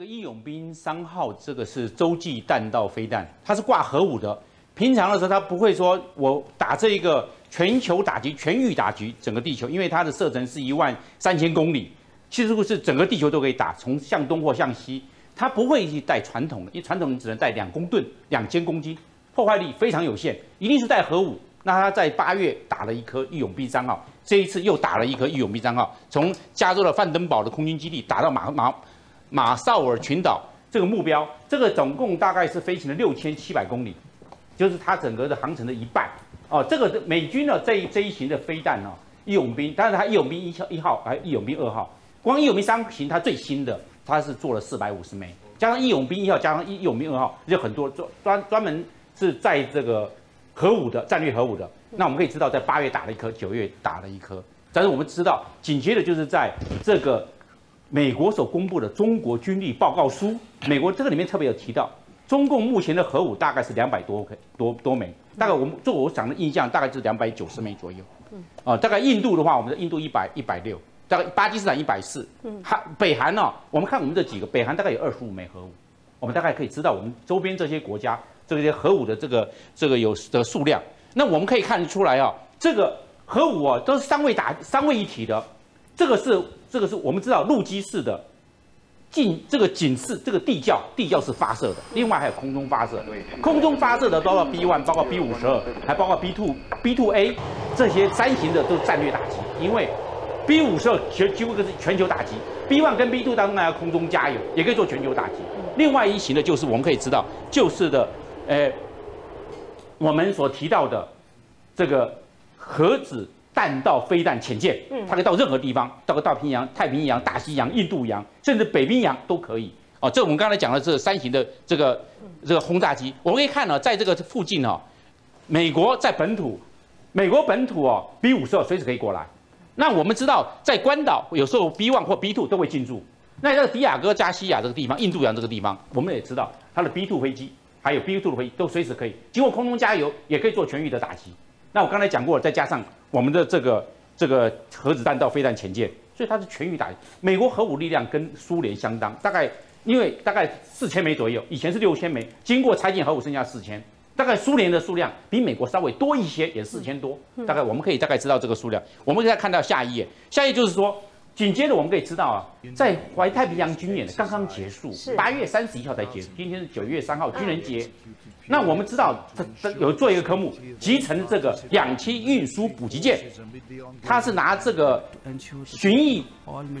个义勇兵三号，这个是洲际弹道飞弹，它是挂核武的。平常的时候，它不会说我打这一个全球打击、全域打击整个地球，因为它的射程是一万三千公里，其实是整个地球都可以打，从向东或向西。它不会去带传统的，因为传统只能带两公吨、两千公斤，破坏力非常有限，一定是带核武。那他在八月打了一颗义勇兵三号，这一次又打了一颗义勇兵三号，从加州的范登堡的空军基地打到马马马绍尔群岛这个目标，这个总共大概是飞行了六千七百公里，就是它整个的航程的一半。哦，这个美军呢这一这一型的飞弹呢，义勇兵，但是它义勇兵一号一号还义勇兵二号，光义勇兵三型它最新的，它是做了四百五十枚，加上义勇兵一号加上义勇兵二号，就很多专专专门是在这个。核武的战略核武的，那我们可以知道，在八月打了一颗，九月打了一颗。但是我们知道，紧接着就是在这个美国所公布的中国军力报告书，美国这个里面特别有提到，中共目前的核武大概是两百多多多枚，大概我们做我想的印象，大概就是两百九十枚左右。嗯，啊，大概印度的话，我们的印度一百一百六，大概巴基斯坦一百四。嗯，韩北韩呢，我们看我们这几个，北韩大概有二十五枚核武，我们大概可以知道我们周边这些国家。这些核武的这个这个有的数量，那我们可以看得出来啊，这个核武啊都是三位打三位一体的，这个是这个是我们知道陆基式的，近这个警示这个地窖地窖是发射的，另外还有空中发射，空中发射的包括 B one，包括 B 五十二，还包括 B two B two A 这些三型的都是战略打击，因为 B 五十二全几乎是全球打击，B one 跟 B two 当中还要空中加油，也可以做全球打击。另外一型的就是我们可以知道就是的。诶，我们所提到的这个核子弹道飞弹潜舰，嗯，它可以到任何地方，到个太平洋、太平洋、大西洋、印度洋，甚至北冰洋都可以。哦，这我们刚才讲的是三型的这个这个轰炸机。我们可以看到，在这个附近哦，美国在本土，美国本土哦，B 五十二随时可以过来。那我们知道，在关岛有时候 B one 或 B two 都会进驻。那这个迪亚哥加西亚这个地方，印度洋这个地方，我们也知道它的 B two 飞机。还有 B two 的飞机都随时可以经过空中加油，也可以做全域的打击。那我刚才讲过了，再加上我们的这个这个核子弹道飞弹前舰，所以它是全域打击。美国核武力量跟苏联相当，大概因为大概四千枚左右，以前是六千枚，经过拆建核武剩下四千。大概苏联的数量比美国稍微多一些，也四千多。大概我们可以大概知道这个数量。我们可以看到下一页，下一页就是说。紧接着我们可以知道啊，在怀太平洋军演刚刚结束，八月三十一号才结束，今天是九月三号军人节。那我们知道，这这有做一个科目，集成这个两栖运输补给舰，它是拿这个巡弋，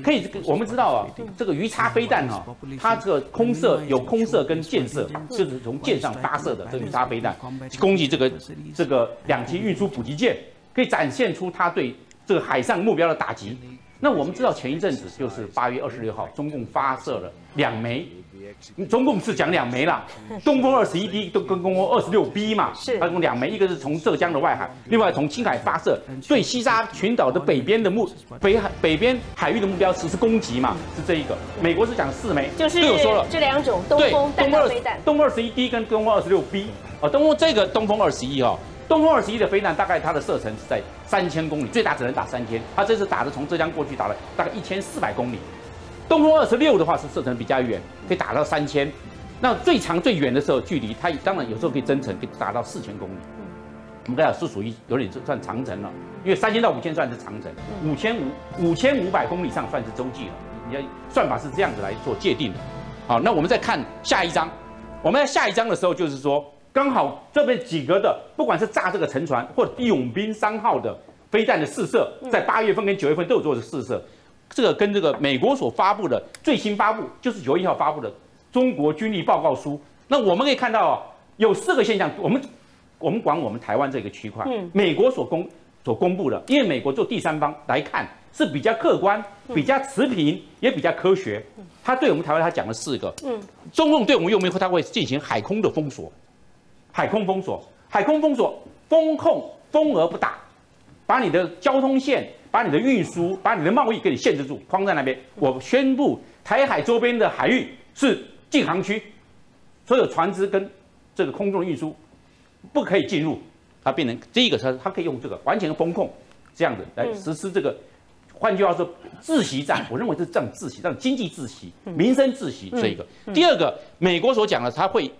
可以我们知道啊，这个鱼叉飞弹哈，它这个空射有空射跟箭射，就是从舰上发射的这个鱼叉飞弹，攻击这个这个两栖运输补给舰，可以展现出它对这个海上目标的打击。那我们知道前一阵子就是八月二十六号，中共发射了两枚，中共是讲两枚啦，东风二十一 D 都跟东风二十六 B 嘛，是，它共两枚，一个是从浙江的外海，另外从青海发射，对西沙群岛的北边的目北海北边海域的目标实施攻击嘛，是这一个。美国是讲四枚，就是有说了。这两种东风弹道飞弹，东风二十一 D 跟东风二十六 B，哦，东风这个东风二十一哦。东风二十一的飞弹大概它的射程是在三千公里，最大只能打三千。它这次打的从浙江过去打了大概一千四百公里。东风二十六的话是射程比较远，可以打到三千。那最长最远的时候距离，它当然有时候可以增程，可以打到四千公里。我们讲是属于有点算长程了，因为三千到五千算是长程，五千五五千五百公里上算是洲际了。你要算法是这样子来做界定的。好，那我们再看下一章。我们在下一章的时候就是说。刚好这边几个的，不管是炸这个沉船，或义勇兵三号的飞弹的试射，在八月份跟九月份都有做的试射。这个跟这个美国所发布的最新发布，就是九月一号发布的中国军力报告书。那我们可以看到啊，有四个现象。我们我们管我们台湾这个区块，美国所公所公布的，因为美国做第三方来看是比较客观、比较持平，也比较科学。他对我们台湾他讲了四个，嗯，中共对我们用兵后，他会进行海空的封锁。海空封锁，海空封锁，封控，封而不打，把你的交通线，把你的运输，把你的贸易给你限制住，框在那边。我宣布，台海周边的海域是禁航区，所有船只跟这个空中的运输不可以进入。它变成第一个它，它可以用这个完全封控，这样子来实施这个换句话说，自习战，我认为是这样自习，这样经济自习、民生自习这一个。第二个，美国所讲的，它会，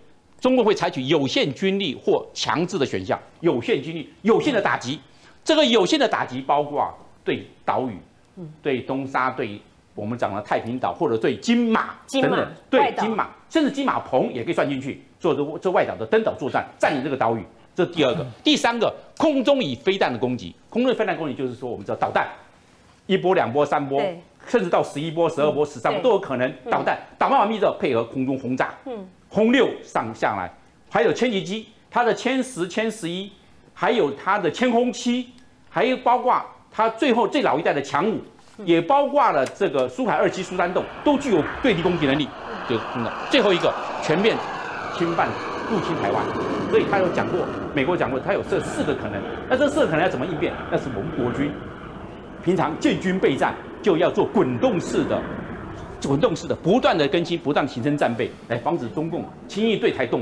中共会采取有限军力或强制的选项，有限军力、有限的打击。这个有限的打击包括对岛屿，对东沙，对我们讲的太平岛，或者对金马等等，对金马，甚至金马棚也可以算进去，做这这外岛的登岛作战，占领这个岛屿。这第二个，第三个，空中以飞弹的攻击，空中飞弹攻击就是说，我们知道导弹，一波、两波、三波，甚至到十一波、十二波、十三波都有可能。导弹打完完毕之后，配合空中轰炸，嗯，轰六上下来，还有歼击机，它的歼十、歼十一，还有它的歼轰七，还有包括它最后最老一代的强五，也包括了这个苏海二七、苏三洞，都具有对地攻击能力。就真的最后一个全面侵犯。入侵台湾，所以他有讲过，美国讲过，他有这四个可能。那这四个可能要怎么应变？那是我们国军平常建军备战就要做滚动式的、滚动式的，不断的更新，不断形成战备，来防止中共轻易对台动。